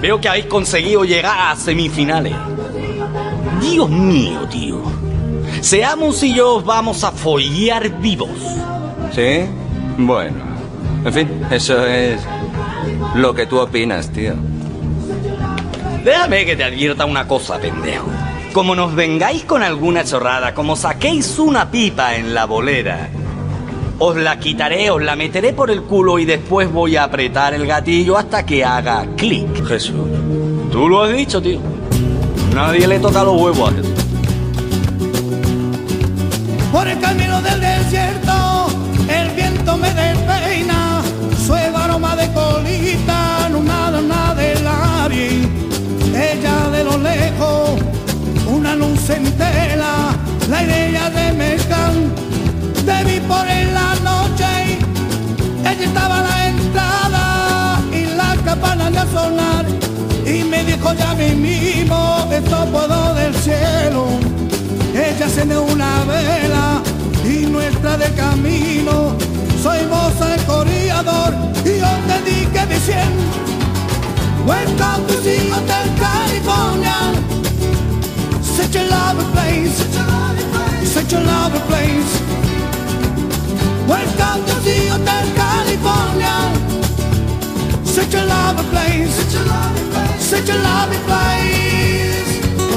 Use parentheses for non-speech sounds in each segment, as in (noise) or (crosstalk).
Veo que habéis conseguido llegar a semifinales. Dios mío, tío. Seamos y yo vamos a follar vivos. ¿Sí? Bueno. En fin, eso es lo que tú opinas, tío. Déjame que te advierta una cosa, pendejo. Como nos vengáis con alguna chorrada, como saquéis una pipa en la bolera, os la quitaré, os la meteré por el culo y después voy a apretar el gatillo hasta que haga clic. Jesús. Tú lo has dicho, tío. Nadie le toca los huevos a Jesús. Por el camino del desierto, el viento me despeina, suave aroma de colita, nada de la vi. Ella de lo lejos, una luz en tela, la idea de vi por en la noche, ella estaba a la entrada y la campana de sonar, y me dijo ya mi mismo, esto puedo del cielo. Ella se una vela y nuestra de camino. Soy moza el corredor y yo te dije diciendo Welcome to the Hotel California Such a lovely place Such a lovely place Welcome to the Hotel California. Such a lovely place. Such a lovely place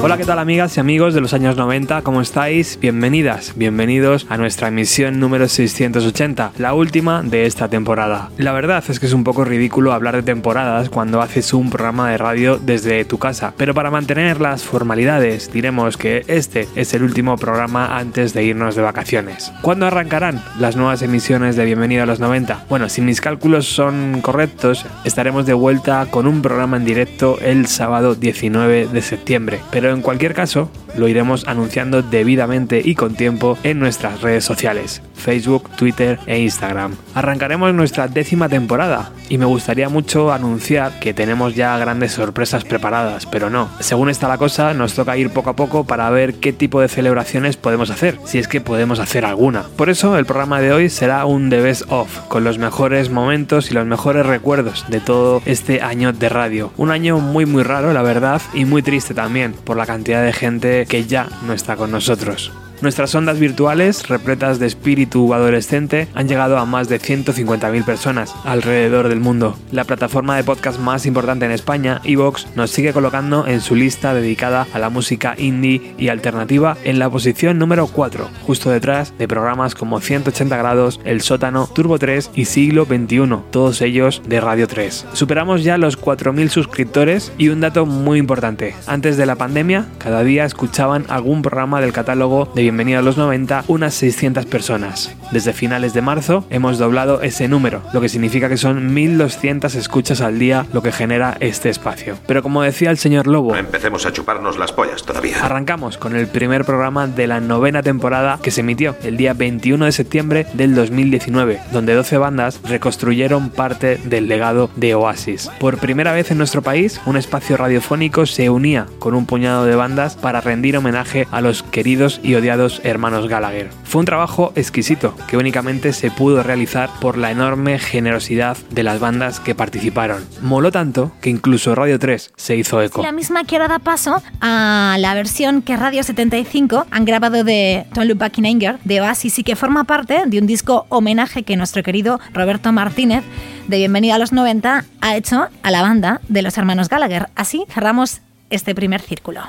Hola, ¿qué tal amigas y amigos de los años 90? ¿Cómo estáis? Bienvenidas, bienvenidos a nuestra emisión número 680, la última de esta temporada. La verdad es que es un poco ridículo hablar de temporadas cuando haces un programa de radio desde tu casa, pero para mantener las formalidades diremos que este es el último programa antes de irnos de vacaciones. ¿Cuándo arrancarán las nuevas emisiones de Bienvenido a los 90? Bueno, si mis cálculos son correctos, estaremos de vuelta con un programa en directo el sábado 19 de septiembre, pero en cualquier caso lo iremos anunciando debidamente y con tiempo en nuestras redes sociales, Facebook, Twitter e Instagram. Arrancaremos nuestra décima temporada y me gustaría mucho anunciar que tenemos ya grandes sorpresas preparadas, pero no. Según está la cosa, nos toca ir poco a poco para ver qué tipo de celebraciones podemos hacer, si es que podemos hacer alguna. Por eso el programa de hoy será un The Best Of, con los mejores momentos y los mejores recuerdos de todo este año de radio. Un año muy muy raro, la verdad, y muy triste también, por la cantidad de gente que ya no está con nosotros. Nuestras ondas virtuales, repletas de espíritu adolescente, han llegado a más de 150.000 personas alrededor del mundo. La plataforma de podcast más importante en España, Evox, nos sigue colocando en su lista dedicada a la música indie y alternativa en la posición número 4, justo detrás de programas como 180 grados, El Sótano, Turbo 3 y Siglo XXI, todos ellos de Radio 3. Superamos ya los 4.000 suscriptores y un dato muy importante. Antes de la pandemia, cada día escuchaban algún programa del catálogo de Bienvenido a los 90 unas 600 personas. Desde finales de marzo hemos doblado ese número, lo que significa que son 1200 escuchas al día lo que genera este espacio. Pero como decía el señor Lobo, Empecemos a chuparnos las pollas todavía. Arrancamos con el primer programa de la novena temporada que se emitió el día 21 de septiembre del 2019, donde 12 bandas reconstruyeron parte del legado de Oasis. Por primera vez en nuestro país, un espacio radiofónico se unía con un puñado de bandas para rendir homenaje a los queridos y odiados hermanos Gallagher. Fue un trabajo exquisito que únicamente se pudo realizar por la enorme generosidad de las bandas que participaron. Moló tanto que incluso Radio 3 se hizo eco. La misma que ahora da paso a la versión que Radio 75 han grabado de Don't Look Back de Oasis y que forma parte de un disco homenaje que nuestro querido Roberto Martínez de Bienvenido a los 90 ha hecho a la banda de los hermanos Gallagher. Así cerramos este primer círculo.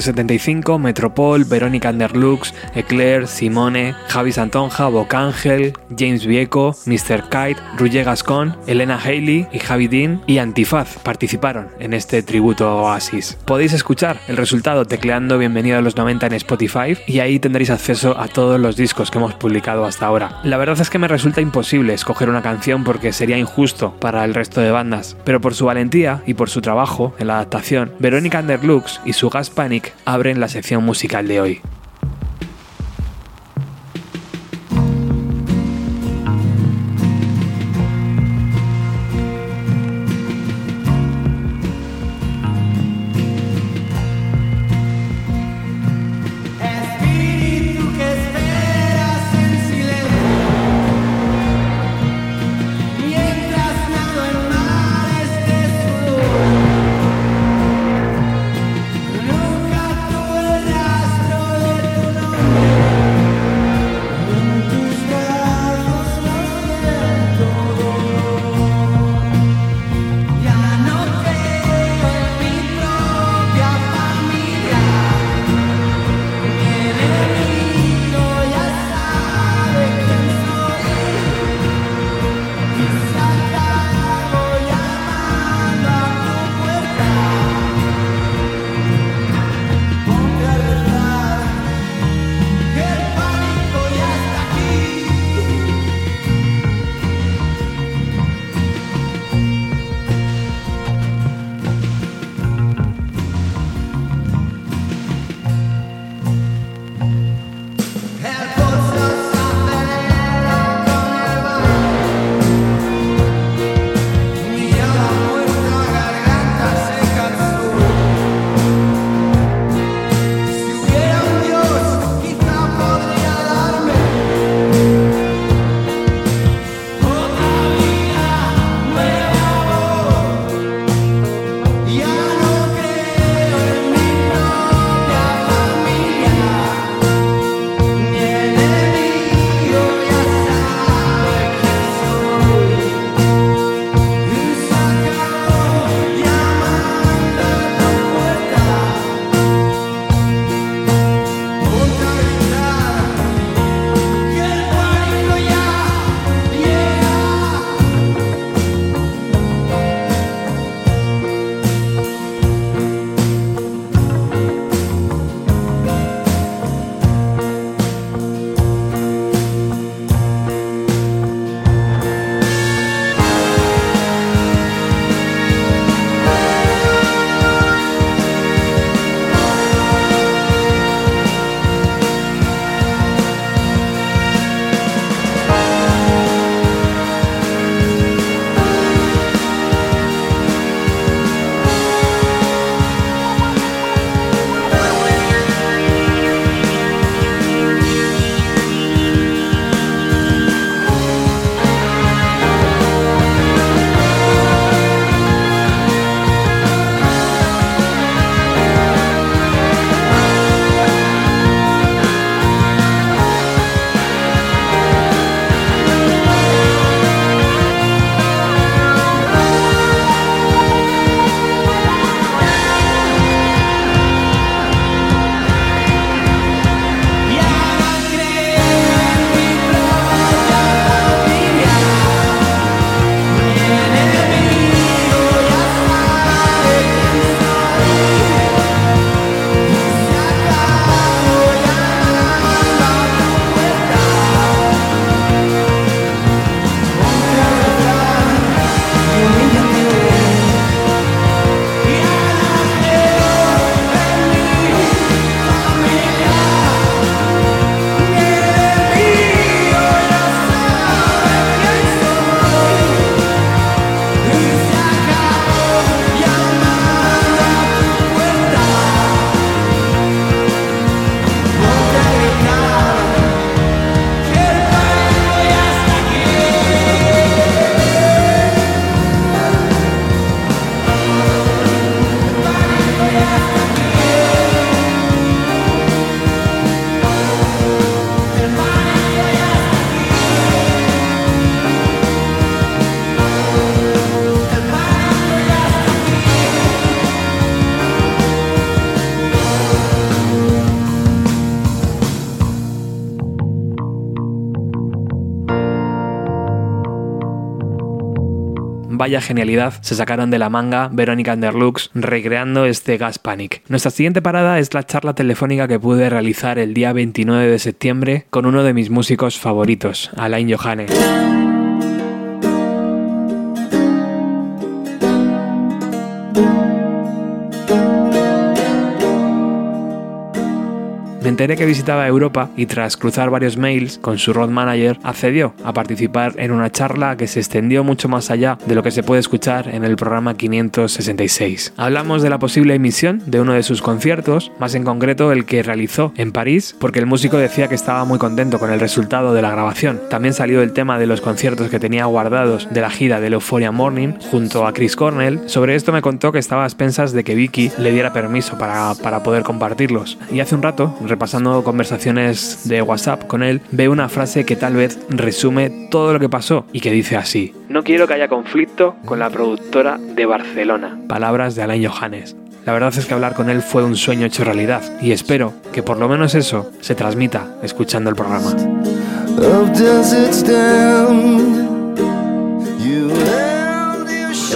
Radio 75, Metropol, Verónica Underlux, Eclair, Simone, Javi Santonja, Bocángel, James Vieco, Mr. Kite, Ruye Gascon, Elena Haley y Javi Dean y Antifaz participaron en este tributo a Oasis. Podéis escuchar el resultado tecleando Bienvenido a los 90 en Spotify y ahí tendréis acceso a todos los discos que hemos publicado hasta ahora. La verdad es que me resulta imposible escoger una canción porque sería injusto para el resto de bandas, pero por su valentía y por su trabajo en la adaptación, Verónica Underlux y su Gas Panic abren la sección musical de hoy. Vaya genialidad se sacaron de la manga Verónica Underlux recreando este Gas Panic. Nuestra siguiente parada es la charla telefónica que pude realizar el día 29 de septiembre con uno de mis músicos favoritos, Alain Johannes. Enteré que visitaba Europa y tras cruzar varios mails con su road manager accedió a participar en una charla que se extendió mucho más allá de lo que se puede escuchar en el programa 566. Hablamos de la posible emisión de uno de sus conciertos, más en concreto el que realizó en París, porque el músico decía que estaba muy contento con el resultado de la grabación. También salió el tema de los conciertos que tenía guardados de la gira del Euphoria Morning junto a Chris Cornell. Sobre esto me contó que estaba a expensas de que Vicky le diera permiso para, para poder compartirlos. Y hace un rato, repasando conversaciones de WhatsApp con él, veo una frase que tal vez resume todo lo que pasó y que dice así. No quiero que haya conflicto con la productora de Barcelona. Palabras de Alain Johannes. La verdad es que hablar con él fue un sueño hecho realidad y espero que por lo menos eso se transmita escuchando el programa.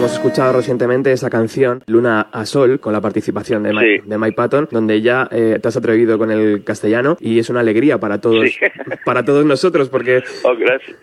Hemos escuchado recientemente esa canción, Luna a Sol, con la participación de Mike, Sí. de Mike Patton, donde ya eh, te has atrevido con el castellano y es una alegría para todos, Sí. (laughs) para todos nosotros, porque Oh,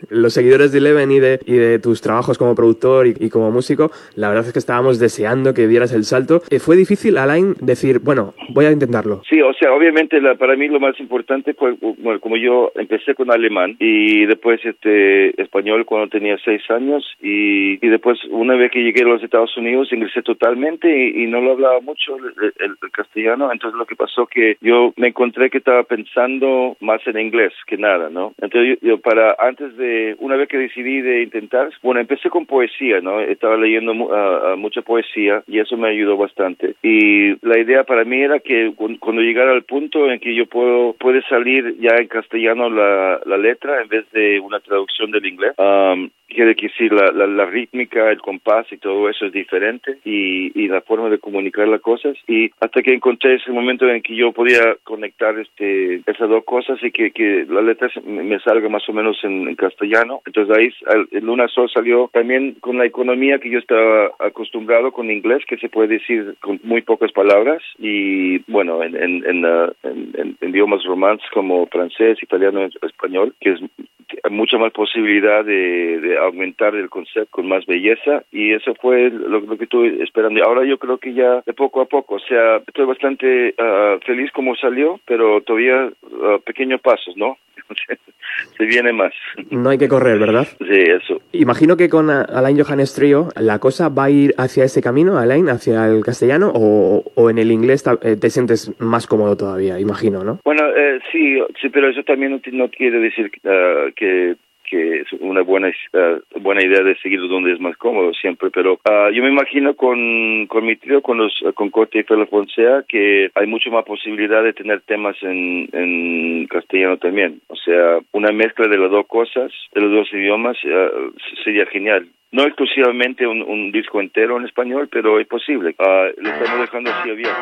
los seguidores de Eleven y de, y de tus trabajos como productor y, y como músico, la verdad es que estábamos deseando que dieras el salto. Eh, fue difícil, Alain, decir, bueno, voy a intentarlo. Sí, o sea, obviamente la, para mí lo más importante fue, bueno, como yo empecé con alemán y después este español cuando tenía seis años y, y después una vez que llegué a los Estados Unidos ingresé totalmente y, no lo hablaba mucho el, el- el castellano, entonces lo que pasó que yo me encontré que estaba pensando más en inglés que nada, ¿no? Entonces yo, yo para antes de, una vez que decidí de intentar, bueno, empecé con poesía, ¿no? Estaba leyendo ah, mucha poesía y eso me ayudó bastante. Y la idea para mí era que cu- cuando llegara al punto en que yo puedo puede salir ya en castellano la, la letra en vez de una traducción del inglés, um, quiere decir la, la, la rítmica, el compás y todo eso es diferente y, y la forma de comunicar las cosas. Y hasta que encontré ese momento en que yo podía conectar este esas dos cosas y que, que la letra me salga más o menos en, en castellano. Entonces ahí el Luna Sol salió también con la economía que yo estaba acostumbrado con inglés que se puede decir con muy pocas palabras. Y bueno en en, en, uh, en- idiomas romances como francés italiano español que es mucha más posibilidad de, de aumentar el concepto con más belleza y eso fue lo, lo que estuve esperando. Ahora yo creo que ya de poco a poco, o sea, estoy bastante ah, feliz como salió, pero todavía ah, pequeños pasos, ¿no? (laughs) Se viene más. No hay que correr, ¿verdad? Sí, eso. Imagino que con Alain Johannes Trio la cosa va a ir hacia ese camino, Alain, hacia el castellano, o, o en el inglés eh, te sientes más cómodo todavía, imagino, ¿no? Bueno, eh, sí, sí, pero eso también no, quiere decir ah, que que es una buena ah, buena idea de seguir donde es más cómodo siempre, pero ah, yo me imagino con, con mi trío, con los con Corte y Fonsea, que hay mucho más posibilidad de tener temas en, en castellano también. O sea, una mezcla de las dos cosas, de los dos idiomas, ah, sería genial. No exclusivamente un, un disco entero en español, pero es posible. Ah, lo estamos dejando así abierto.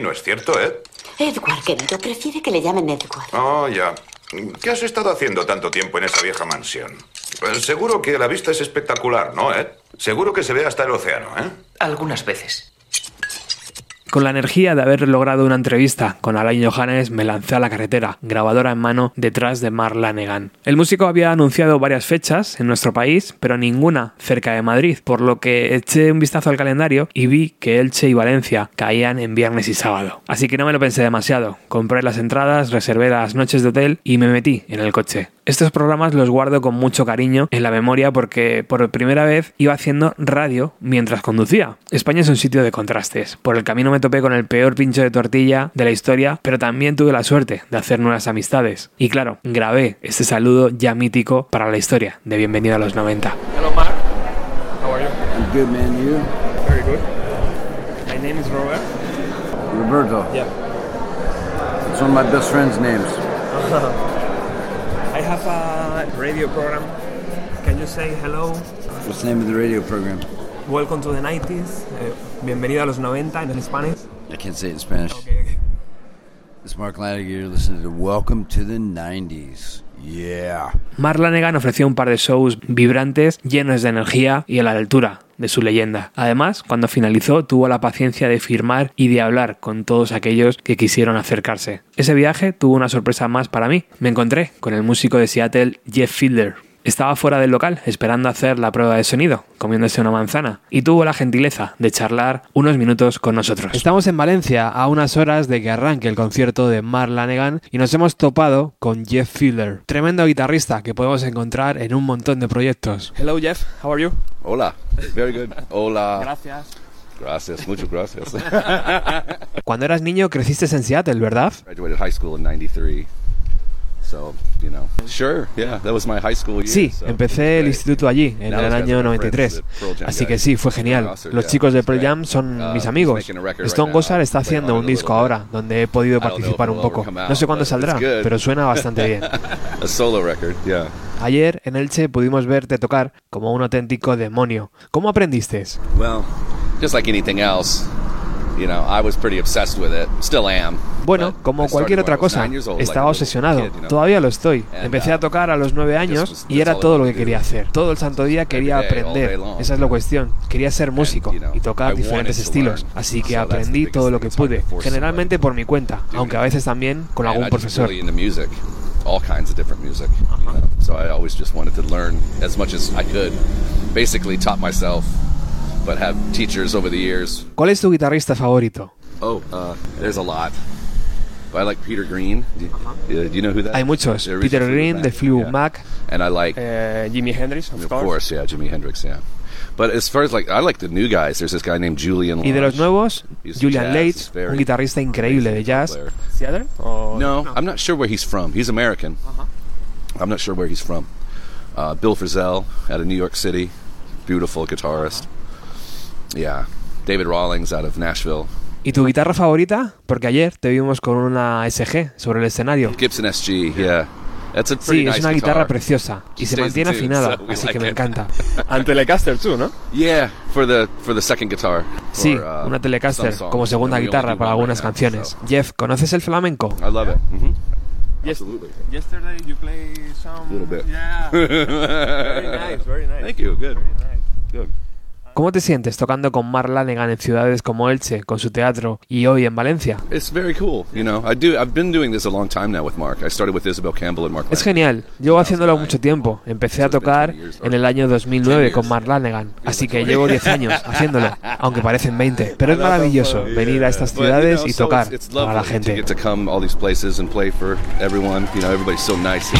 ¿No es cierto, Ed? Edward, querido, prefiere que le llamen Edward. Oh, ya. ¿Qué has estado haciendo tanto tiempo en esa vieja mansión? Pues seguro que la vista es espectacular, ¿no, Ed? Seguro que se ve hasta el océano, ¿eh? Algunas veces. Con la energía de haber logrado una entrevista con Alain Johannes, me lancé a la carretera, grabadora en mano, detrás de Mark Lanegan. El músico había anunciado varias fechas en nuestro país, pero ninguna cerca de Madrid, por lo que eché un vistazo al calendario y vi que Elche y Valencia caían en viernes y sábado. Así que no me lo pensé demasiado. Compré las entradas, reservé las noches de hotel y me metí en el coche. Estos programas los guardo con mucho cariño en la memoria porque por primera vez iba haciendo radio mientras conducía. España es un sitio de contrastes. Por el camino me topé con el peor pincho de tortilla de la historia, pero también tuve la suerte de hacer nuevas amistades. Y claro, grabé este saludo ya mítico para la historia de Bienvenido a los 90. Hello, Mark. How are you? I'm good, man. You? Very good. My name is Robert. Roberto. Yeah. It's one of my best friend's names. (laughs) I have a radio program. Can you say hello? What's the name of the radio program? Welcome to the 90s. Eh, bienvenido a los 90 en Spanish. I can't say it in Spanish. It's Mark Lanigan. You're listening to Welcome to the 90s. Yeah. Mark Lanegan ofreció un par de shows vibrantes, llenos de energía y a la altura de su leyenda. Además, cuando finalizó, tuvo la paciencia de firmar y de hablar con todos aquellos que quisieron acercarse. Ese viaje tuvo una sorpresa más para mí. Me encontré con el músico de Seattle, Jeff Fielder. Estaba fuera del local esperando hacer la prueba de sonido, comiéndose una manzana, y tuvo la gentileza de charlar unos minutos con nosotros. Estamos en Valencia a unas horas de que arranque el concierto de Mark Lanegan y nos hemos topado con Jeff Fielder, tremendo guitarrista que podemos encontrar en un montón de proyectos. Hello, Jeff. How are you? Hola. Very good. Hola. Gracias. Gracias, muchas gracias. (laughs) Cuando eras niño creciste en Seattle, ¿verdad? Graduated high school in 93. Sí, so empecé el instituto allí, en Now el año are my friends, 93. the Pearl Jam Así que sí, fue genial. Los chicos de Pearl. Jam son Uh, mis amigos. Stone Gossard now. está haciendo un disco little ahora, donde he podido participar un poco. No sé cuándo saldrá, pero suena (laughs) bastante bien. a solo record, yeah. Ayer en Elche pudimos verte tocar como un auténtico demonio. ¿Cómo aprendiste? Bueno, como cualquier otra cosa, estaba obsesionado. Todavía lo estoy. Empecé a tocar a los nueve años y era todo lo que quería hacer. Todo el santo día quería aprender. Esa es la cuestión. Quería ser músico y tocar diferentes estilos. Así que aprendí todo lo que pude. Generalmente por mi cuenta, aunque a veces también con algún profesor. all kinds of different music. you know. So I always just wanted to learn as much as I could. Basically, taught myself, but have teachers over the years. ¿Cuál es tu guitarrista favorito? Oh, uh, there's a lot. But I like Peter Green. Do, uh, do you know who that? Hay muchos. The original Peter Green, Mac, de yeah. Mac. And I like Uh, Jimi Hendrix, of, of course. course, yeah, Jimi Hendrix, yeah. But as far as like, I like the new guys. There's this guy named Julian. Y de los nuevos, He's Julian jazz, Leitch, he's very un guitarrista increíble de jazz. Seattle? Or No, I'm not sure where he's from. He's American. I'm not sure where he's from. Uh, Bill Frisell out of New York City, beautiful guitarist. Yeah, David Rawlings out of Nashville. ¿Y tu guitarra favorita? Porque ayer te vimos con una SG sobre el escenario. Gibson SG, yeah. That's a pretty Sí, nice es una guitar. guitarra preciosa y se mantiene tune, afinada, so así like que me it. encanta. (laughs) And Telecaster too, ¿no? Yeah, for the for the second guitar. Sí, for, uh, una Telecaster como segunda guitarra para algunas right now, canciones. so. Jeff, ¿conoces el flamenco? I love it. hmm Yes. Absolutely. Yesterday you play some. little bit. Yeah. (laughs) very nice, very nice. Thank you. Good. Very nice. Good. ¿Cómo te sientes tocando con Mark Lanegan en ciudades como Elche, con su teatro, y hoy en Valencia? Es genial, llevo haciéndolo mucho tiempo. Empecé a tocar en el año 2009 con Mark Lanegan, así que llevo 10 años (laughs) haciéndolo, aunque parecen 20. Pero es maravilloso venir a estas ciudades y tocar para la gente. everyone. You know, everybody's so nice.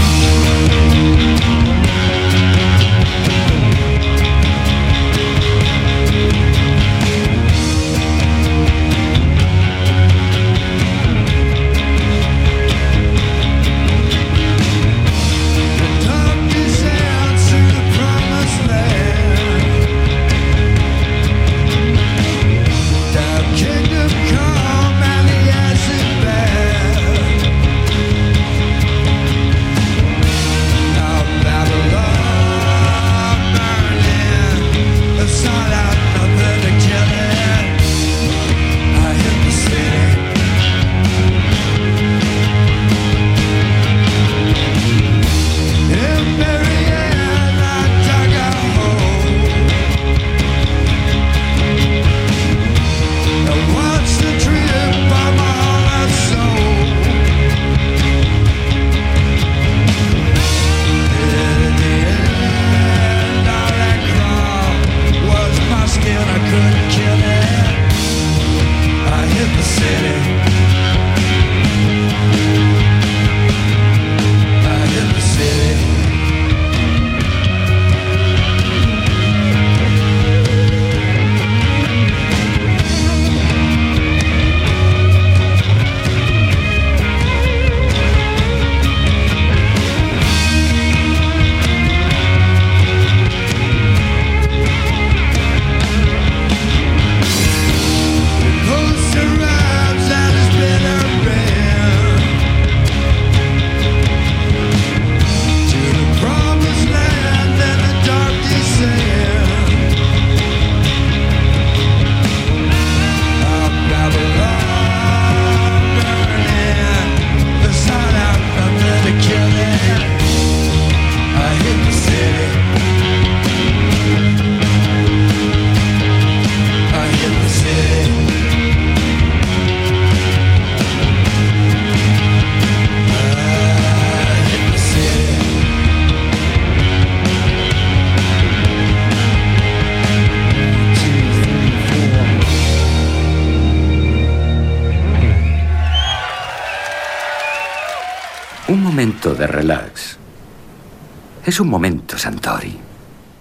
Es un momento, Santori.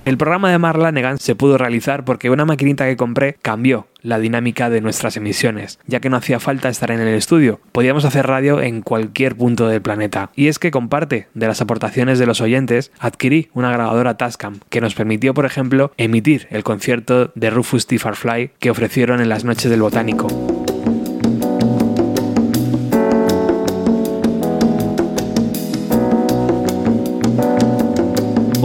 El programa de Marla Negan se pudo realizar porque una maquinita que compré cambió la dinámica de nuestras emisiones, ya que no hacía falta estar en el estudio, podíamos hacer radio en cualquier punto del planeta. Y es que con parte de las aportaciones de los oyentes, adquirí una grabadora Tascam que nos permitió, por ejemplo, emitir el concierto de Rufus T. Farfly que ofrecieron en las noches del botánico.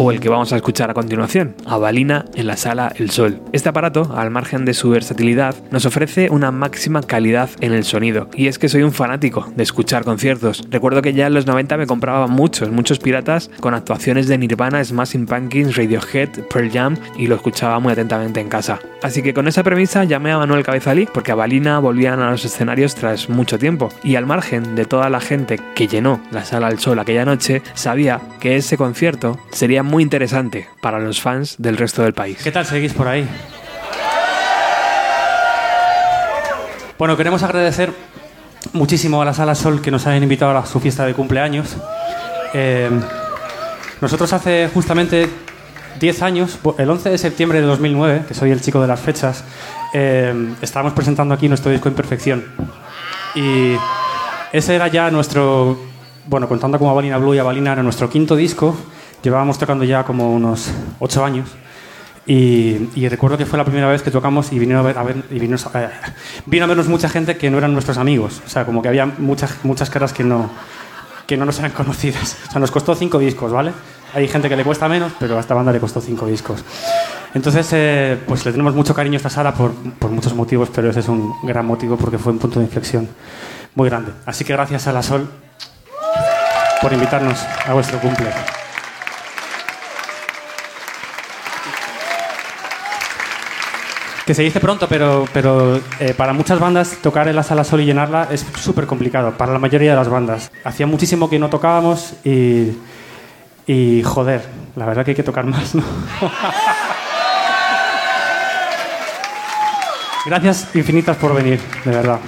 O el que vamos a escuchar a continuación, Avalina en la sala El Sol. Este aparato, al margen de su versatilidad, nos ofrece una máxima calidad en el sonido. Y es que soy un fanático de escuchar conciertos. Recuerdo que ya en los 90 me compraba muchos, muchos piratas con actuaciones de Nirvana, Smashing Pumpkins, Radiohead, Pearl Jam y lo escuchaba muy atentamente en casa. Así que con esa premisa llamé a Manuel Cabezalí porque Avalina volvían a los escenarios tras mucho tiempo. Y al margen de toda la gente que llenó la sala El Sol aquella noche, sabía que ese concierto sería muy interesante para los fans del resto del país. ¿Qué tal seguís por ahí? Bueno, queremos agradecer muchísimo a la Sala Sol que nos hayan invitado a su fiesta de cumpleaños. Eh, nosotros hace justamente 10 años, el 11 de septiembre de 2009, que soy el chico de las fechas, eh, estábamos presentando aquí nuestro disco Imperfección. Y ese era ya nuestro, bueno, contando como Avalina Blue y Avalina, era nuestro quinto disco Llevábamos tocando ya como unos ocho años. Y, y, recuerdo que fue la primera vez que tocamos y vino a, ver, a ver, y vino, eh, vino a vernos mucha gente que no eran nuestros amigos. O sea, como que había muchas, muchas caras que no, que no nos eran conocidas. O sea, nos costó cinco discos, ¿vale? Hay gente que le cuesta menos, pero a esta banda le costó cinco discos. Entonces, eh, pues le tenemos mucho cariño a esta sala por, por muchos motivos, pero ese es un gran motivo porque fue un punto de inflexión muy grande. Así que gracias a la Sol por invitarnos a vuestro cumple. Que se dice pronto, pero, pero eh, para muchas bandas tocar en la sala sol y llenarla es súper complicado, para la mayoría de las bandas. Hacía muchísimo que no tocábamos y, y joder, la verdad que hay que tocar más, ¿no? (laughs) Gracias infinitas por venir, de verdad.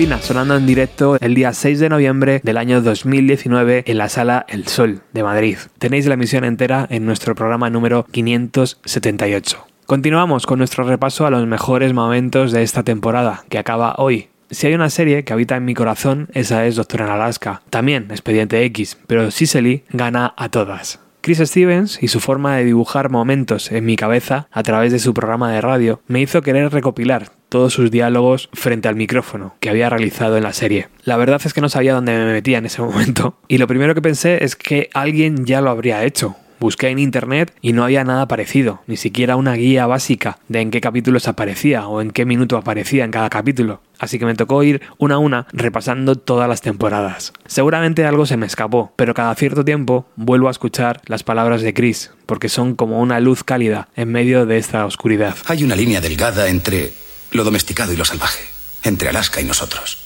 Sonando en directo el día 6 de noviembre del año 2019 en la sala El Sol de Madrid. Tenéis la emisión entera en nuestro programa número 578. Continuamos con nuestro repaso a los mejores momentos de esta temporada, que acaba hoy. Si hay una serie que habita en mi corazón, esa es Doctor en Alaska. También Expediente X, pero Cicely gana a todas. Chris Stevens y su forma de dibujar momentos en mi cabeza a través de su programa de radio me hizo querer recopilar todos sus diálogos frente al micrófono que había realizado en la serie. La verdad es que no sabía dónde me metía en ese (laughs) momento y lo primero que pensé es que alguien ya lo habría hecho. Busqué en internet y no había nada parecido, ni siquiera una guía básica de en qué capítulos aparecía o en qué minuto aparecía en cada capítulo. Así que me tocó ir una a una repasando todas las temporadas. Seguramente algo se me escapó, pero cada cierto tiempo vuelvo a escuchar las palabras de Chris, porque son como una luz cálida en medio de esta oscuridad. Hay una línea delgada entre lo domesticado y lo salvaje, entre Alaska y nosotros.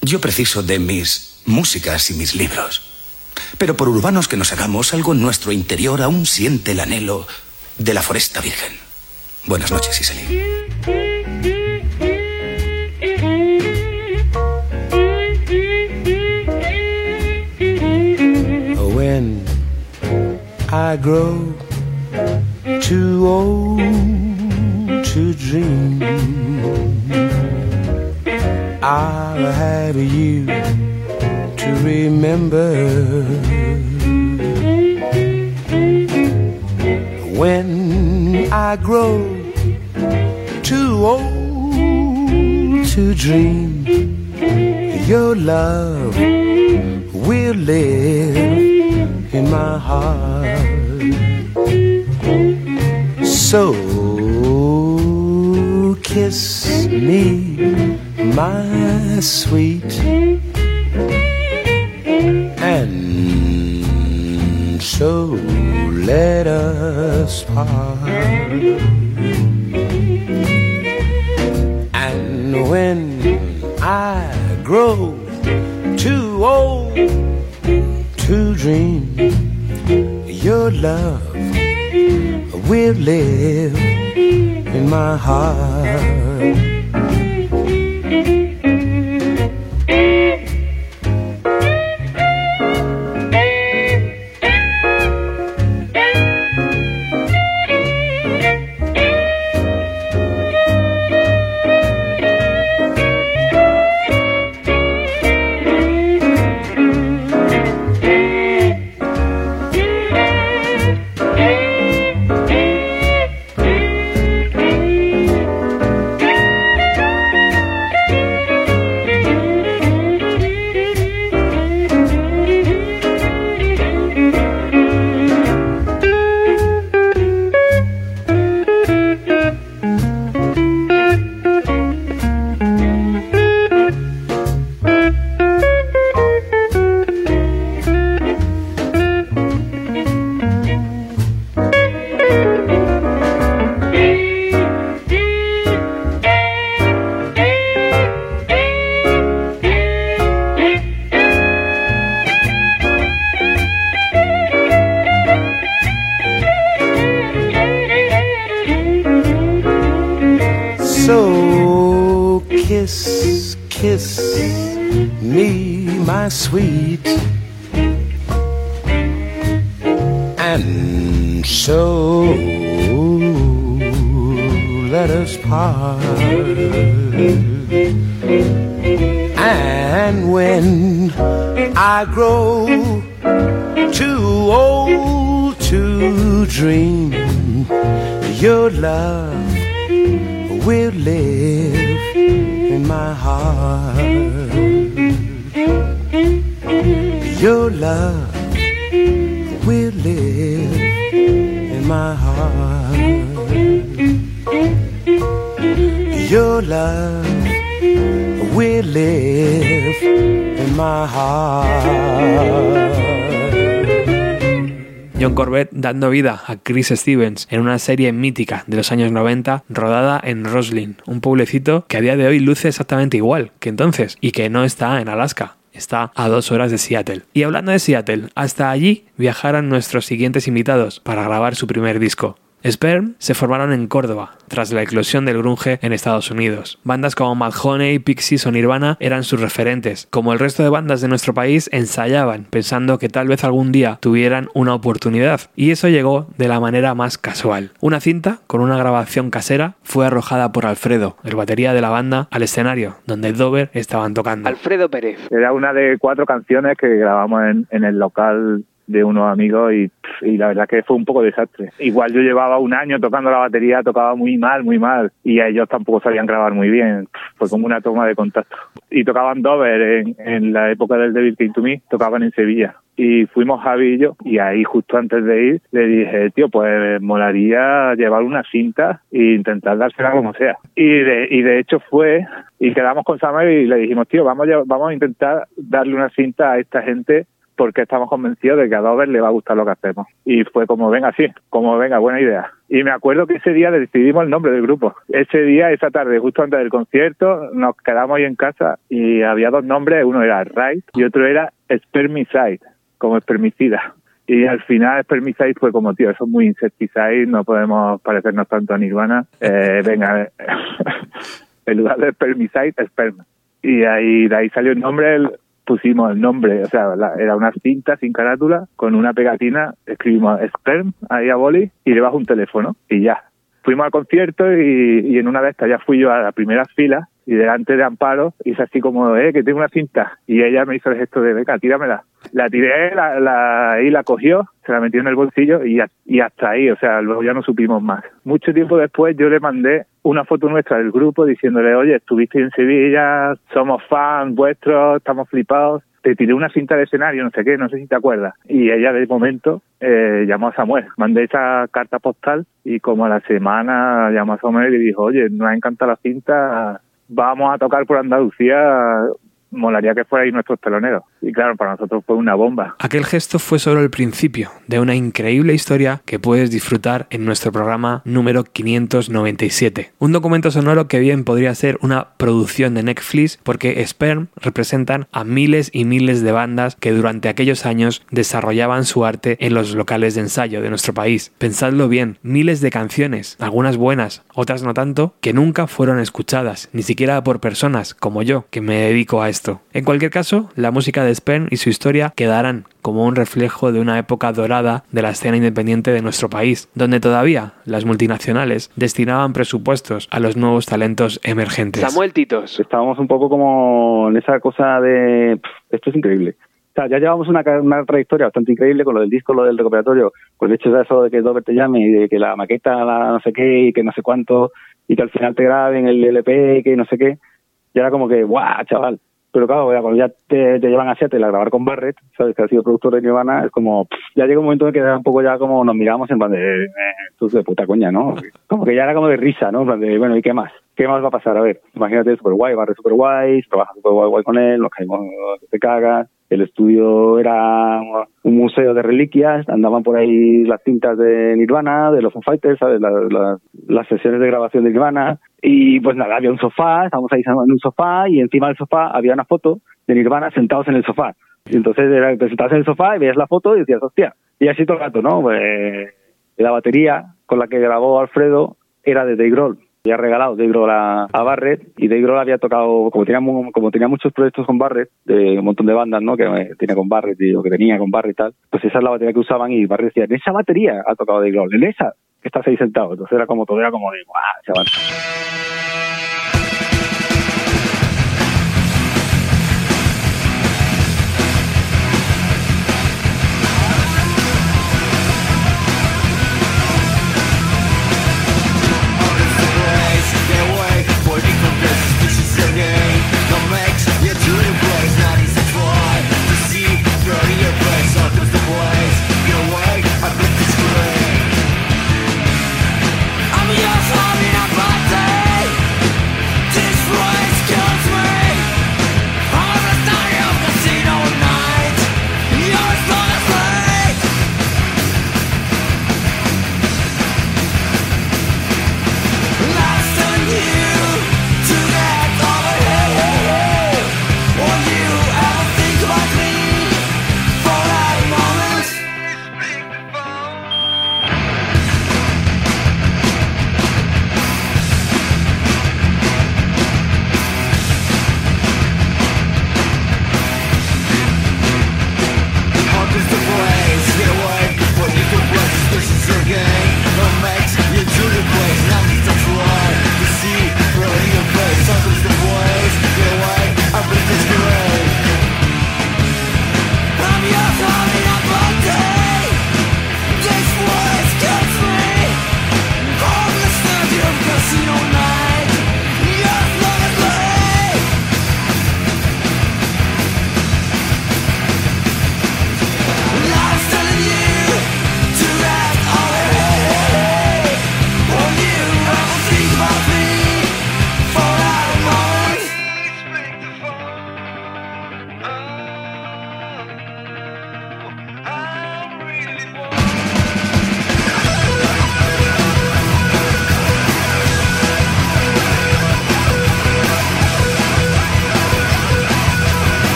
Yo preciso de mis músicas y mis libros. Pero por urbanos que nos hagamos, algo en nuestro interior aún siente el anhelo de la foresta virgen. Buenas noches, Iseli. When I grow too old to dream, I'll have you to remember. When I grow too old to dream, your love will live in my heart. So kiss me, my sweet, so let us part. And when I grow too old to dream, your love will live in my heart. Dando vida a Chris Stevens en una serie mítica de los años 90 rodada en Roslyn, un pueblecito que a día de hoy luce exactamente igual que entonces y que no está en Alaska. Está a dos horas de Seattle. Y hablando de Seattle, hasta allí viajaron nuestros siguientes invitados para grabar su primer disco. Sperm se formaron en Córdoba, tras la eclosión del grunge en Estados Unidos. Bandas como Madhoney, Pixies o Nirvana eran sus referentes. Como el resto de bandas de nuestro país, ensayaban, pensando que tal vez algún día tuvieran una oportunidad. Y eso llegó de la manera más casual. Una cinta, con una grabación casera, fue arrojada por Alfredo, el batería de la banda, al escenario, donde Dover estaban tocando. Alfredo Pérez. Era una de cuatro canciones que grabamos en, en el local de unos amigos y, y, la verdad que fue un poco desastre. Igual yo llevaba un año tocando la batería, tocaba muy mal, muy mal y ellos tampoco sabían grabar muy bien. Fue como una toma de contacto. Y tocaban Dover en, en la época del Devil Came to Me, tocaban en Sevilla. Y fuimos Javi y yo, y ahí justo antes de ir le dije, tío, pues molaría llevar una cinta e intentar dársela como sea. Y de, y de hecho fue, y quedamos con Samuel y le dijimos, tío, vamos a, vamos a intentar darle una cinta a esta gente porque estamos convencidos de que a Dover le va a gustar lo que hacemos. Y fue como, venga, sí, como, venga, buena idea. Y me acuerdo que ese día decidimos el nombre del grupo. Ese día, esa tarde, justo antes del concierto, nos quedamos ahí en casa y había dos nombres, uno era Right y otro era Spermicide, como espermicida. Y al final Spermicide fue como, tío, eso es muy insecticide, no podemos parecernos tanto a Nirvana. Eh, (laughs) venga, (laughs) en lugar de Spermicide, Sperm. Y ahí, de ahí salió el nombre, el, pusimos el nombre, o sea, la, era una cinta sin carátula, con una pegatina, escribimos Sperm ahí a boli y debajo un teléfono y ya. Fuimos al concierto y, y en una de estas ya fui yo a la primera fila y delante de Amparo hice así como, eh, que tengo una cinta. Y ella me hizo el gesto de, venga, tíramela. La tiré, la, la, y la cogió, se la metió en el bolsillo y, y hasta ahí, o sea, luego ya no supimos más. Mucho tiempo después yo le mandé una foto nuestra del grupo diciéndole, oye, estuviste en Sevilla, somos fans vuestros, estamos flipados te tiré una cinta de escenario, no sé qué, no sé si te acuerdas. Y ella de momento eh, llamó a Samuel. Mandé esa carta postal y como a la semana llamó a Samuel y dijo, oye, nos ha encantado la cinta, vamos a tocar por Andalucía, molaría que fuerais nuestros teloneros. Y claro, para nosotros fue una bomba. Aquel gesto fue solo el principio de una increíble historia que puedes disfrutar en nuestro programa número 597. Un documento sonoro que bien podría ser una producción de Netflix porque Sperm representan a miles y miles de bandas que durante aquellos años desarrollaban su arte en los locales de ensayo de nuestro país. Pensadlo bien, miles de canciones, algunas buenas, otras no tanto, que nunca fueron escuchadas, ni siquiera por personas como yo, que me dedico a esto. En cualquier caso, la música de Sperm y su historia quedarán como un reflejo de una época dorada de la escena independiente de nuestro país, donde todavía las multinacionales destinaban presupuestos a los nuevos talentos emergentes. Samuel Titos. Estábamos un poco como en esa cosa de, "Pff, esto es increíble. O sea, ya llevamos una, una trayectoria bastante increíble con lo del disco, lo del recuperatorio, con el hecho de eso de que Dover te llame y de que la maqueta, la no sé qué, y que no sé cuánto, y que al final te graben el LP, y que no sé qué. Y era como que, guau, chaval. Pero claro, ya cuando ya te, te llevan a Seattle a grabar con Barrett, sabes que ha sido productor de Nirvana, es como, ya llega un momento en que un poco ya como nos miramos en plan de, eh, de puta coña, ¿no? Como que ya era como de risa, ¿no? En plan de, bueno, ¿y qué más? ¿Qué más va a pasar? A ver, imagínate, super guay, Barrett super guay, trabaja super guay, guay con él, nos caímos, te cagas. El estudio era un museo de reliquias, andaban por ahí las cintas de Nirvana, de los Foo Fighters, ¿sabes? La- la- las sesiones de grabación de Nirvana. Y pues nada, había un sofá, estábamos ahí en un sofá y encima del sofá había una foto de Nirvana sentados en el sofá. Y entonces era, en el sofá y veías la foto y decías, hostia. Y así todo el rato, ¿no? Pues, la batería con la que grabó Alfredo era de Dave Grohl. Había regalado Dave a, Barrett y Dave había tocado, como tenía, como tenía muchos proyectos con Barrett, de un montón de bandas, ¿no? Que eh, tiene con Barrett y lo que tenía con Barrett y tal, pues esa es la batería que usaban y Barrett decía, en esa batería ha tocado Dave en esa, que estás ahí sentado. Entonces era como todo, era como de, ¡guau, chaval!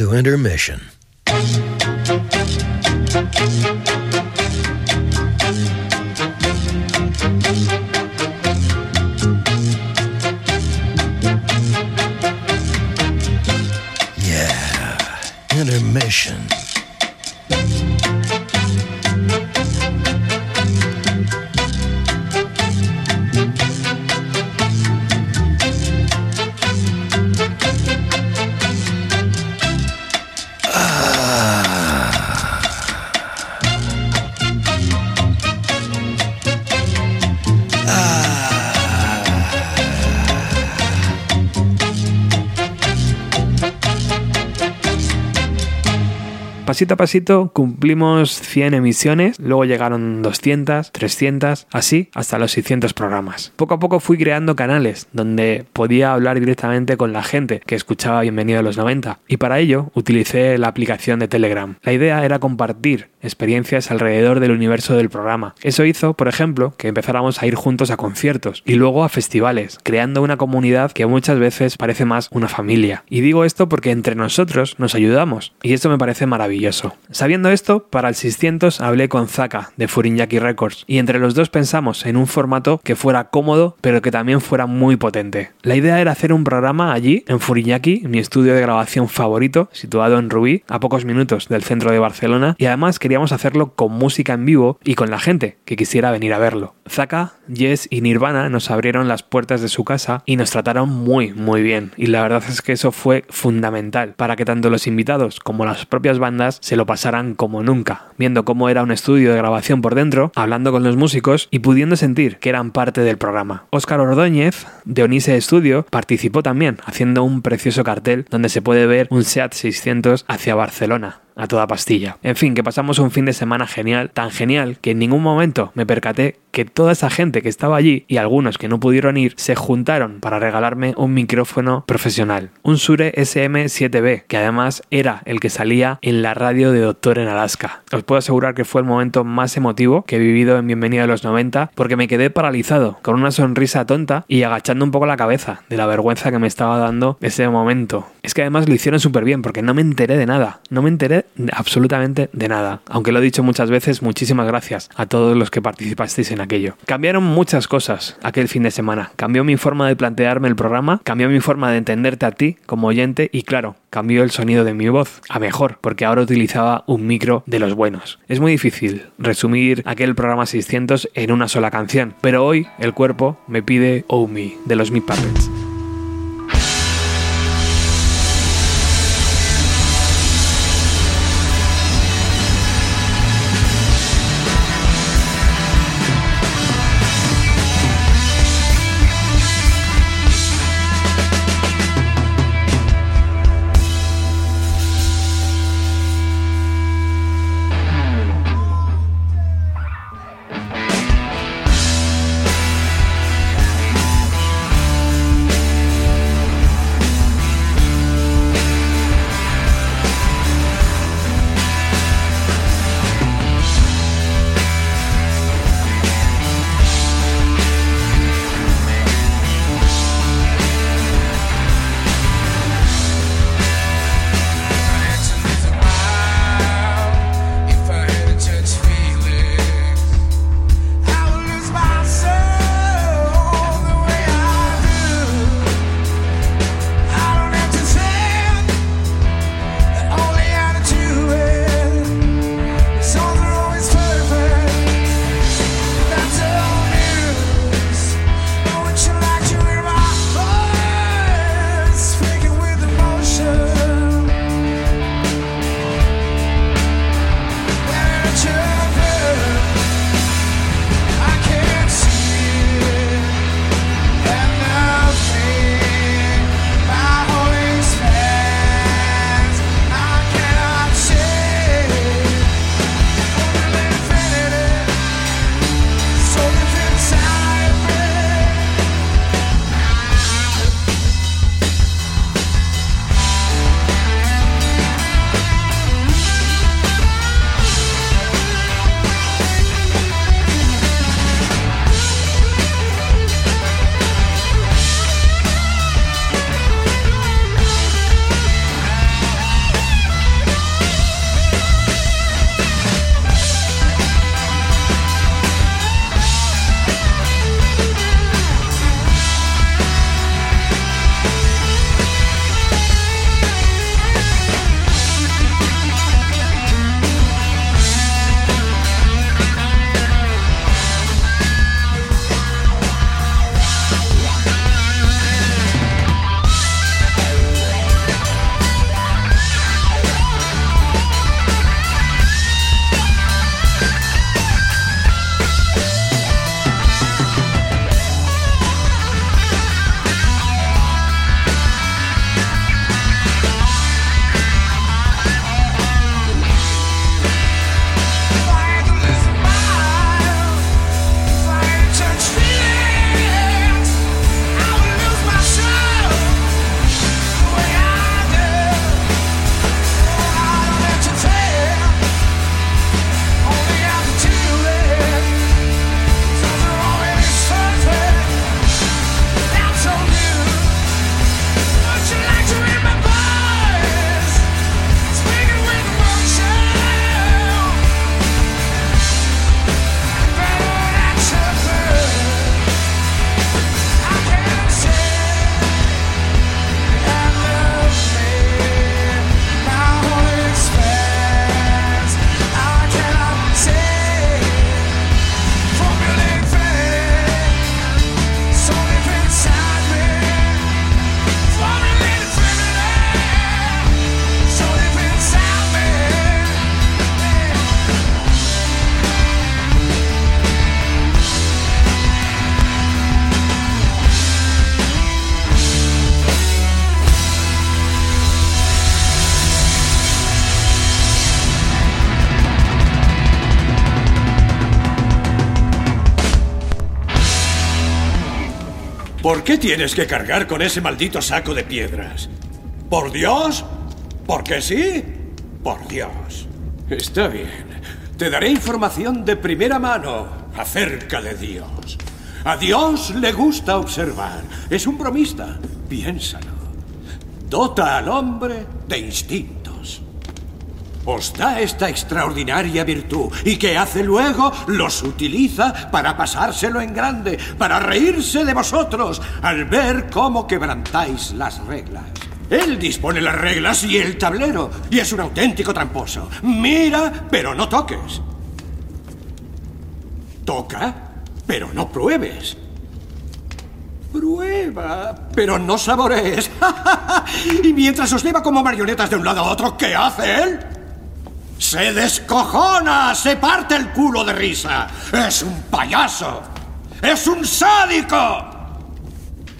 To intermission. Pasito a pasito cumplimos 100 emisiones, luego llegaron 200, 300, así hasta los 600 programas. Poco a poco fui creando canales donde podía hablar directamente con la gente que escuchaba Bienvenido a los 90 y para ello utilicé la aplicación de Telegram. La idea era compartir experiencias alrededor del universo del programa. Eso hizo, por ejemplo, que empezáramos a ir juntos a conciertos y luego a festivales, creando una comunidad que muchas veces parece más una familia. Y digo esto porque entre nosotros nos ayudamos y esto me parece maravilloso. Sabiendo esto, para el 600 hablé con Zaka de Furinyaki Records y entre los dos pensamos en un formato que fuera cómodo pero que también fuera muy potente. La idea era hacer un programa allí en Furinyaki, mi estudio de grabación favorito, situado en Rubí, a pocos minutos del centro de Barcelona y además queríamos hacerlo con música en vivo y con la gente que quisiera venir a verlo. Zaka, Jess y Nirvana nos abrieron las puertas de su casa y nos trataron muy muy bien y la verdad es que eso fue fundamental para que tanto los invitados como las propias bandas se lo pasaran como nunca, viendo cómo era un estudio de grabación por dentro, hablando con los músicos y pudiendo sentir que eran parte del programa. Óscar Ordóñez, de Onise Studio, participó también, haciendo un precioso cartel donde se puede ver un SEAT 600 hacia Barcelona. A toda pastilla. En fin, que pasamos un fin de semana genial, tan genial que en ningún momento me percaté que toda esa gente que estaba allí y algunos que no pudieron ir se juntaron para regalarme un micrófono profesional, un Sure SM7B, que además era el que salía en la radio de Doctor en Alaska. Os puedo asegurar que fue el momento más emotivo que he vivido en Bienvenida de los 90 porque me quedé paralizado, con una sonrisa tonta y agachando un poco la cabeza de la vergüenza que me estaba dando ese momento. Es que además lo hicieron súper bien porque no me enteré de nada, no me enteré absolutamente de nada. Aunque lo he dicho muchas veces, muchísimas gracias a todos los que participasteis en aquello. Cambiaron muchas cosas aquel fin de semana. Cambió mi forma de plantearme el programa, cambió mi forma de entenderte a ti como oyente y claro, cambió el sonido de mi voz a mejor, porque ahora utilizaba un micro de los buenos. Es muy difícil resumir aquel programa 600 en una sola canción, pero hoy el cuerpo me pide Oh Me de los Meat Puppets. ¿Por qué tienes que cargar con ese maldito saco de piedras? ¿Por Dios? ¿Por qué sí? Por Dios. Está bien. Te daré información de primera mano acerca de Dios. A Dios le gusta observar. Es un bromista. Piénsalo. Dota al hombre de instintos. Os da esta extraordinaria virtud y que hace luego los utiliza para pasárselo en grande, para reírse de vosotros al ver cómo quebrantáis las reglas. Él dispone las reglas y el tablero y es un auténtico tramposo. Mira, pero no toques. Toca, pero no pruebes. Prueba, pero no saborees. (laughs) y mientras os lleva como marionetas de un lado a otro, ¿qué hace él? Se descojona, se parte el culo de risa. Es un payaso. Es un sádico.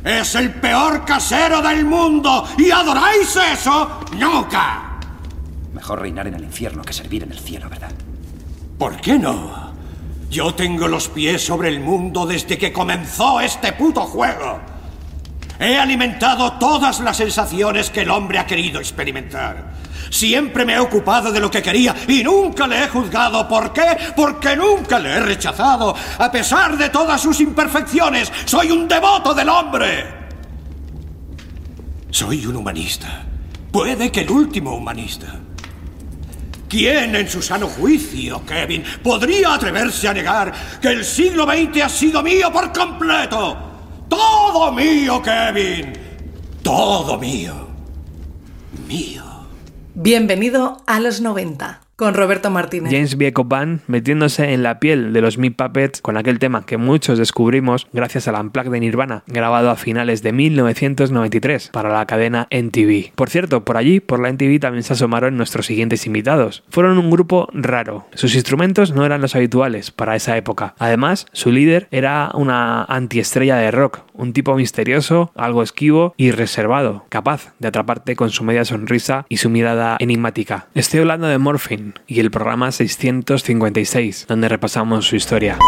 Es el peor casero del mundo. ¿Y adoráis eso? Nunca. Mejor reinar en el infierno que servir en el cielo, ¿verdad? ¿Por qué no? Yo tengo los pies sobre el mundo desde que comenzó este puto juego. He alimentado todas las sensaciones que el hombre ha querido experimentar. Siempre me he ocupado de lo que quería y nunca le he juzgado. ¿Por qué? Porque nunca le he rechazado. A pesar de todas sus imperfecciones, soy un devoto del hombre. Soy un humanista. Puede que el último humanista. ¿Quién en su sano juicio, Kevin, podría atreverse a negar que el siglo XX ha sido mío por completo? Todo mío, Kevin. Todo mío. Mío. Bienvenido a los 90 con Roberto Martínez. James Vieco Band metiéndose en la piel de los Meat Puppets con aquel tema que muchos descubrimos gracias al Unplugged de Nirvana, grabado a finales de 1993 para la cadena NTV. Por cierto, por allí, por la NTV también se asomaron nuestros siguientes invitados. Fueron un grupo raro. Sus instrumentos no eran los habituales para esa época. Además, su líder era una antiestrella de rock, un tipo misterioso, algo esquivo y reservado, capaz de atraparte con su media sonrisa y su mirada enigmática. Estoy hablando de Morphine y el programa 656, donde repasamos su historia.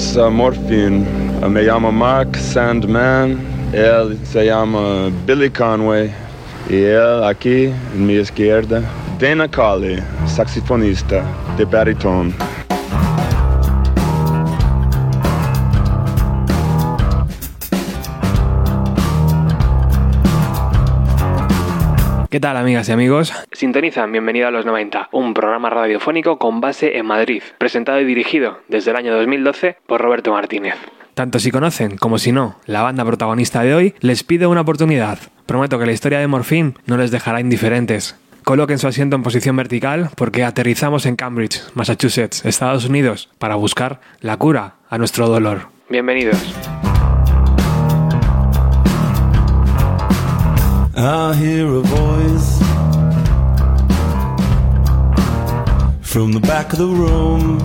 Somos uh, Morphine. Uh, me llamo Mark Sandman. Él se llama Billy Conway. Y él aquí, en mi izquierda, Dana Colley, saxofonista de baritón. ¿Qué tal amigas y amigos? Sintonizan Bienvenido a los 90, un programa radiofónico con base en Madrid, presentado y dirigido desde el año 2012 por Roberto Martínez. Tanto si conocen como si no la banda protagonista de hoy, les pido una oportunidad. Prometo que la historia de Morphine no les dejará indiferentes. Coloquen su asiento en posición vertical porque aterrizamos en Cambridge, Massachusetts, Estados Unidos, para buscar la cura a nuestro dolor. Bienvenidos. I hear a voice from the back of the room.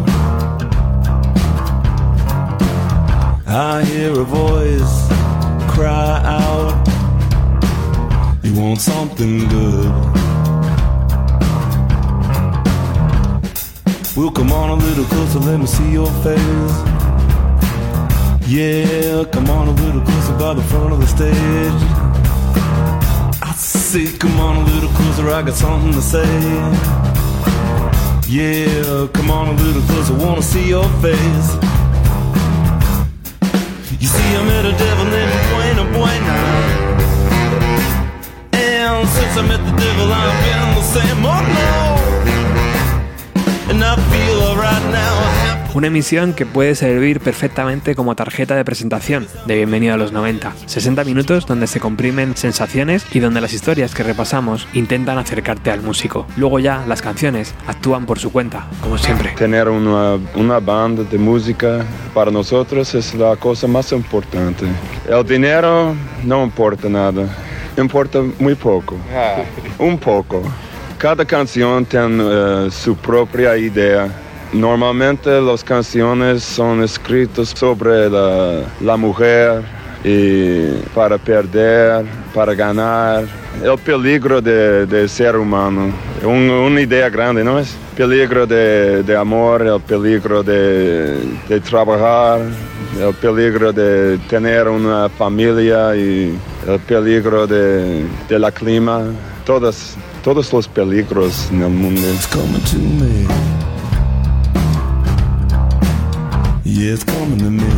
I hear a voice cry out, You want something good? Well, come on a little closer, let me see your face. Yeah, come on a little closer by the front of the stage. I say, come on a little closer, I got something to say. Yeah, come on a little closer, I wanna see your face. You see, I met a devil named Buena Buena. And since I met the devil, I've been the same, oh no. And I feel alright now, Una emisión que puede servir perfectamente como tarjeta de presentación de Bienvenido a los 90. 60 minutos donde se comprimen sensaciones y donde las historias que repasamos intentan acercarte al músico. Luego ya las canciones actúan por su cuenta, como siempre. Tener una, una banda de música para nosotros es la cosa más importante. El dinero no importa nada, importa muy poco, un poco. Cada canción tiene eh, su propia idea. Normalmente las canciones son escritas sobre la, mujer y para perder, para ganar. El peligro de, ser humano. Un- una idea grande, ¿no es? Peligro de, amor, el peligro de, trabajar, el peligro de tener una familia y el peligro de la clima. Todas, todos los peligros en el mundo. Yeah, it's coming to me.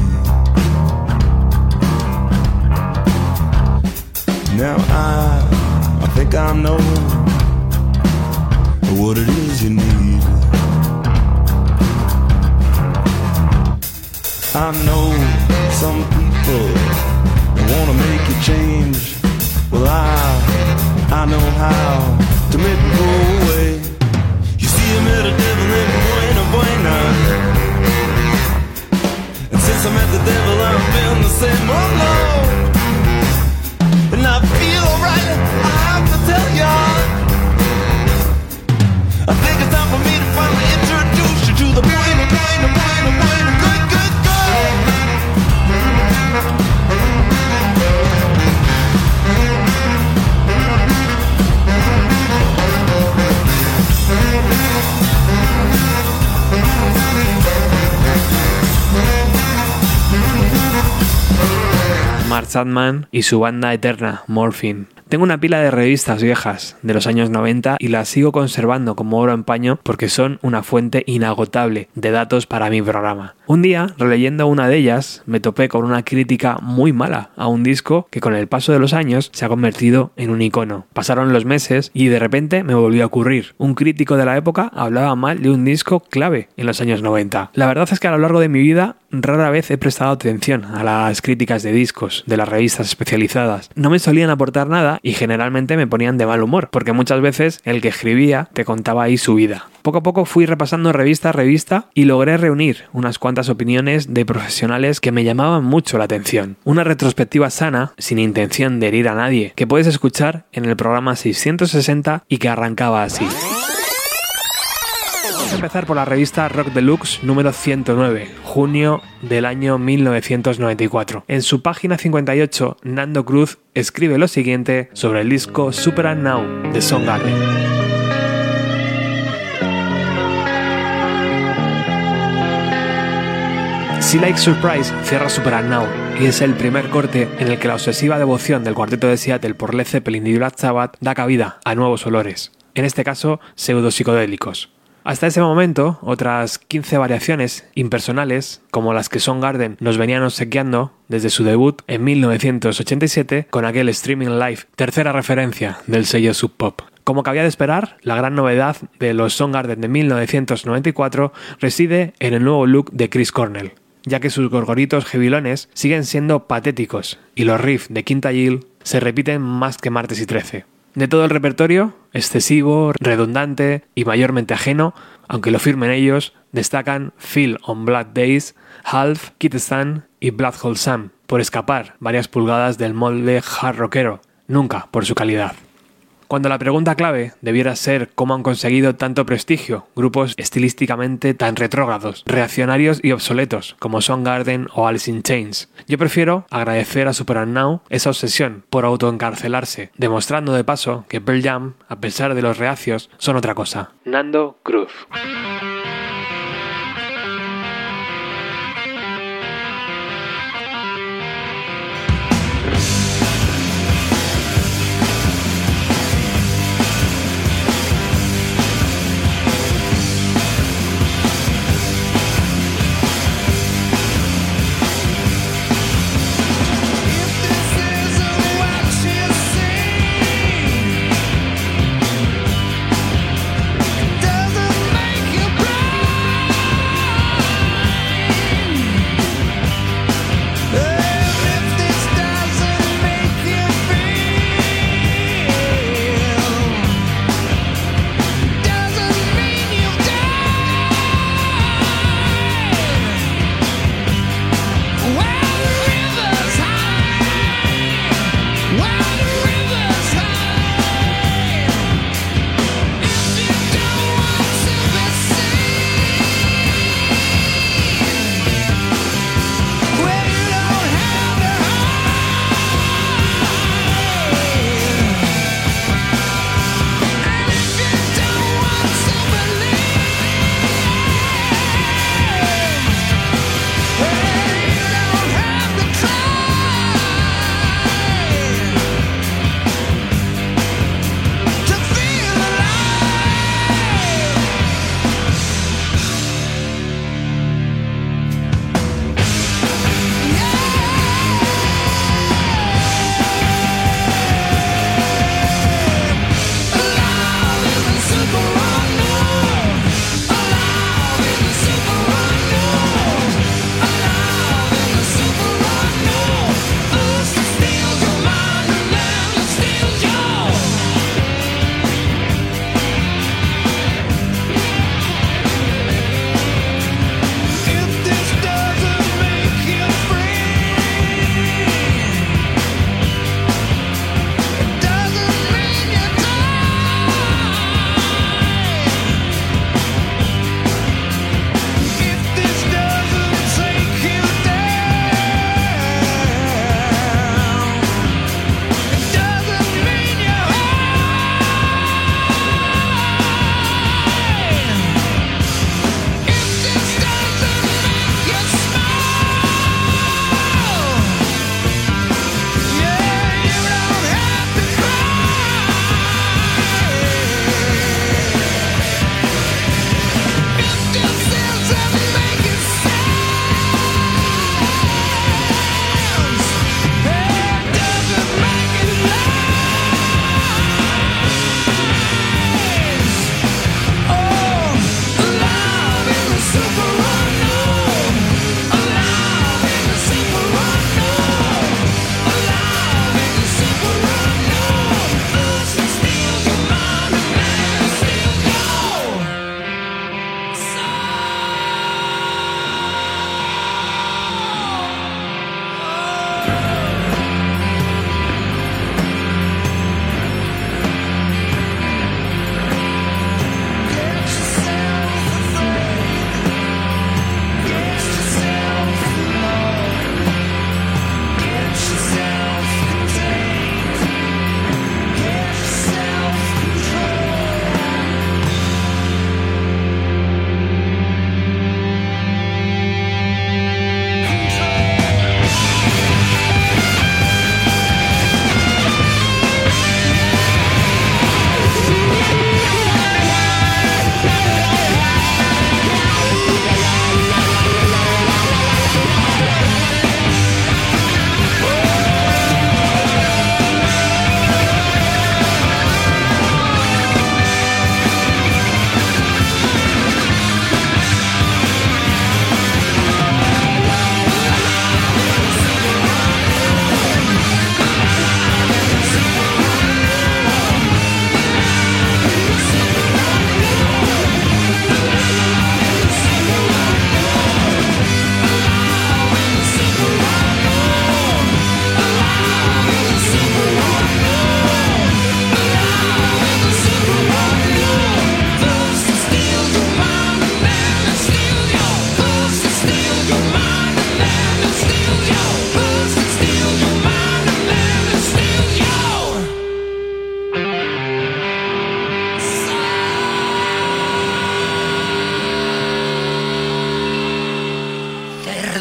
Now I, I think I know what it is you need. I know some people wanna make you change. Well, I, I know how to make it go away. You see, I met a devil in Buena Buena. Since I met the devil, I've been the same, oh Lord. And I feel alright, I have to tell ya. I think it's time for me to finally introduce you to the Buena Buena Buena Buena Good Good Good. Mark Chapman y su banda eterna, Morphine. Tengo una pila de revistas viejas de los años 90 y las sigo conservando como oro en paño porque son una fuente inagotable de datos para mi programa. Un día, releyendo una de ellas, me topé con una crítica muy mala a un disco que con el paso de los años se ha convertido en un icono. Pasaron los meses y de repente me volvió a ocurrir. Un crítico de la época hablaba mal de un disco clave en los años 90. La verdad es que a lo largo de mi vida rara vez he prestado atención a las críticas de discos de las revistas especializadas. No me solían aportar nada y generalmente me ponían de mal humor, porque muchas veces el que escribía te contaba ahí su vida. Poco a poco fui repasando revista a revista y logré reunir unas cuantas opiniones de profesionales que me llamaban mucho la atención. Una retrospectiva sana, sin intención de herir a nadie, que puedes escuchar en el programa 660 y que arrancaba así. Vamos a empezar por la revista Rock Deluxe número 109, junio del año 1994. En su página 58, Nando Cruz escribe lo siguiente sobre el disco Super Now de Soundgarden. Sea Like Surprise cierra Super Now y es el primer corte en el que la obsesiva devoción del cuarteto de Seattle por Led Zeppelin y Black Sabbath da cabida a nuevos olores, en este caso pseudopsicodélicos. Hasta ese momento, otras 15 variaciones impersonales, como las que Soundgarden nos venían obsequiando desde su debut en 1987 con aquel Streaming Live, tercera referencia del sello Sub Pop. Como cabía de esperar, la gran novedad de los Soundgarden de 1994 reside en el nuevo look de Chris Cornell, ya que sus gorgoritos jevilones siguen siendo patéticos y los riffs de Quinta Gill se repiten más que martes y 13. De todo el repertorio, excesivo, redundante y mayormente ajeno, aunque lo firmen ellos, destacan Phil on Black Days, Half, Kid Stan y Black Hole Sam, por escapar varias pulgadas del molde hard rockero, nunca por su calidad. Cuando la pregunta clave debiera ser cómo han conseguido tanto prestigio grupos estilísticamente tan retrógrados, reaccionarios y obsoletos como Soundgarden o Alice in Chains, yo prefiero agradecer a Super Now esa obsesión por autoencarcelarse, demostrando de paso que Pearl Jam, a pesar de los reacios, son otra cosa. Nando Cruz.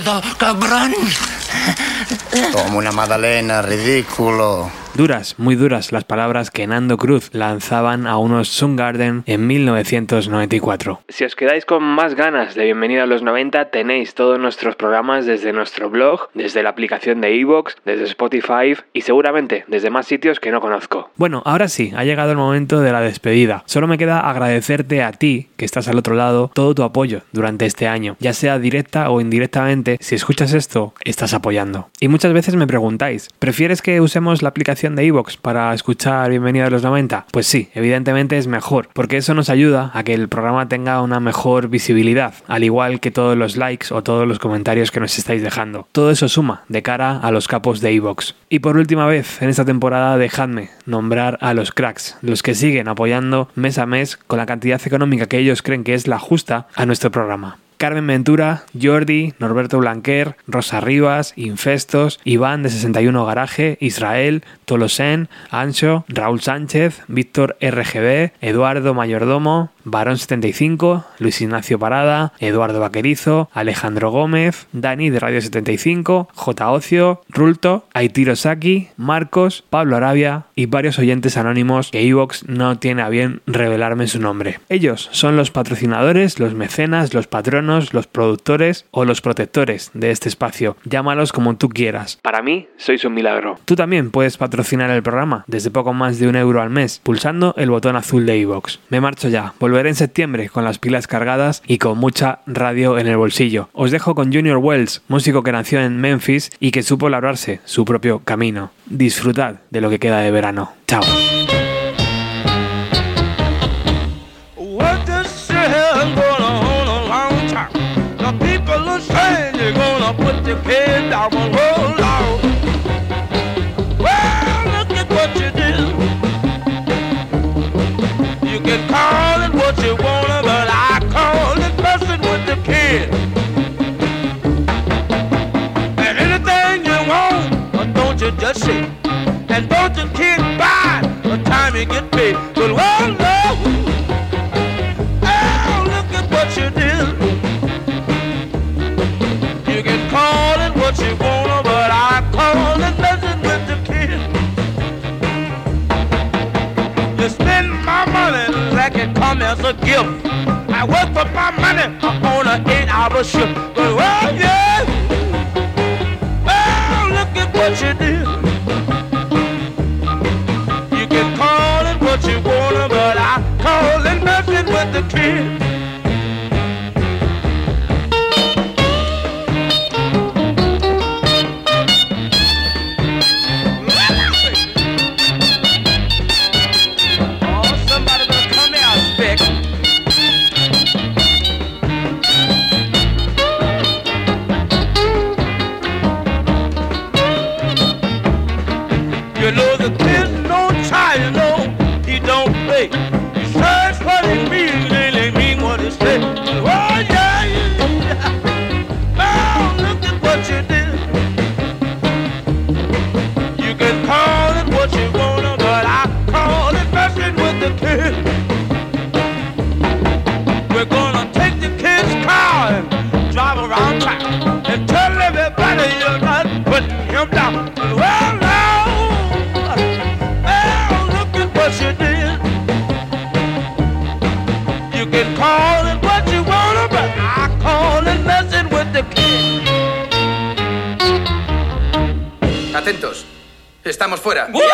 do Cabran. Como una magdalena, ridículo. Duras, muy duras las palabras que Nando Cruz lanzaban a unos Soundgarden en 1994. Si os quedáis con más ganas de Bienvenida a los 90, tenéis todos nuestros programas desde nuestro blog, desde la aplicación de Evox, desde Spotify y seguramente desde más sitios que no conozco. Bueno, ahora sí, ha llegado el momento de la despedida. Solo me queda agradecerte a ti, que estás al otro lado, todo tu apoyo durante este año, ya sea directa o indirectamente, si escuchas esto, estás apoyando. Y muchas veces me preguntáis, ¿prefieres que usemos la aplicación de Evox para escuchar Bienvenida a los 90? Pues sí, evidentemente es mejor, porque eso nos ayuda a que el programa tenga una mejor visibilidad, al igual que todos los likes o todos los comentarios que nos estáis dejando. Todo eso suma de cara a los capos de Evox. Y por última vez en esta temporada, dejadme nombrar a los cracks, los que siguen apoyando mes a mes con la cantidad económica que ellos creen que es la justa a nuestro programa. Carmen Ventura, Jordi, Norberto Blanquer, Rosa Rivas, Infestos, Iván de 61 Garaje, Israel, Tolosen, Ancho, Raúl Sánchez, Víctor RGB, Eduardo Mayordomo, Barón 75, Luis Ignacio Parada, Eduardo Vaquerizo, Alejandro Gómez, Dani de Radio 75, J. Ocio, Rulto, Aitiro Saki, Marcos, Pablo Arabia y varios oyentes anónimos que Evox no tiene a bien revelarme su nombre. Ellos son los patrocinadores, los mecenas, los patronos, los productores o los protectores de este espacio. Llámalos como tú quieras. Para mí, sois un milagro. Tú también puedes patrocinar el programa desde poco más de un euro al mes, pulsando el botón azul de Evox. Me marcho ya. Volveré en septiembre con las pilas cargadas y con mucha radio en el bolsillo. Os dejo con Junior Wells, músico que nació en Memphis y que supo labrarse su propio camino. Disfrutad de lo que queda de verano. Chao. Just say? And don't the kid buy the time you get paid. But well, no. Oh, look at what you did. You can call it what you wanna, but I call it messing with the kid. You spend my money like it come as a gift. I work for my money on an eight-hour shift. But well, Yeah. Estamos fuera.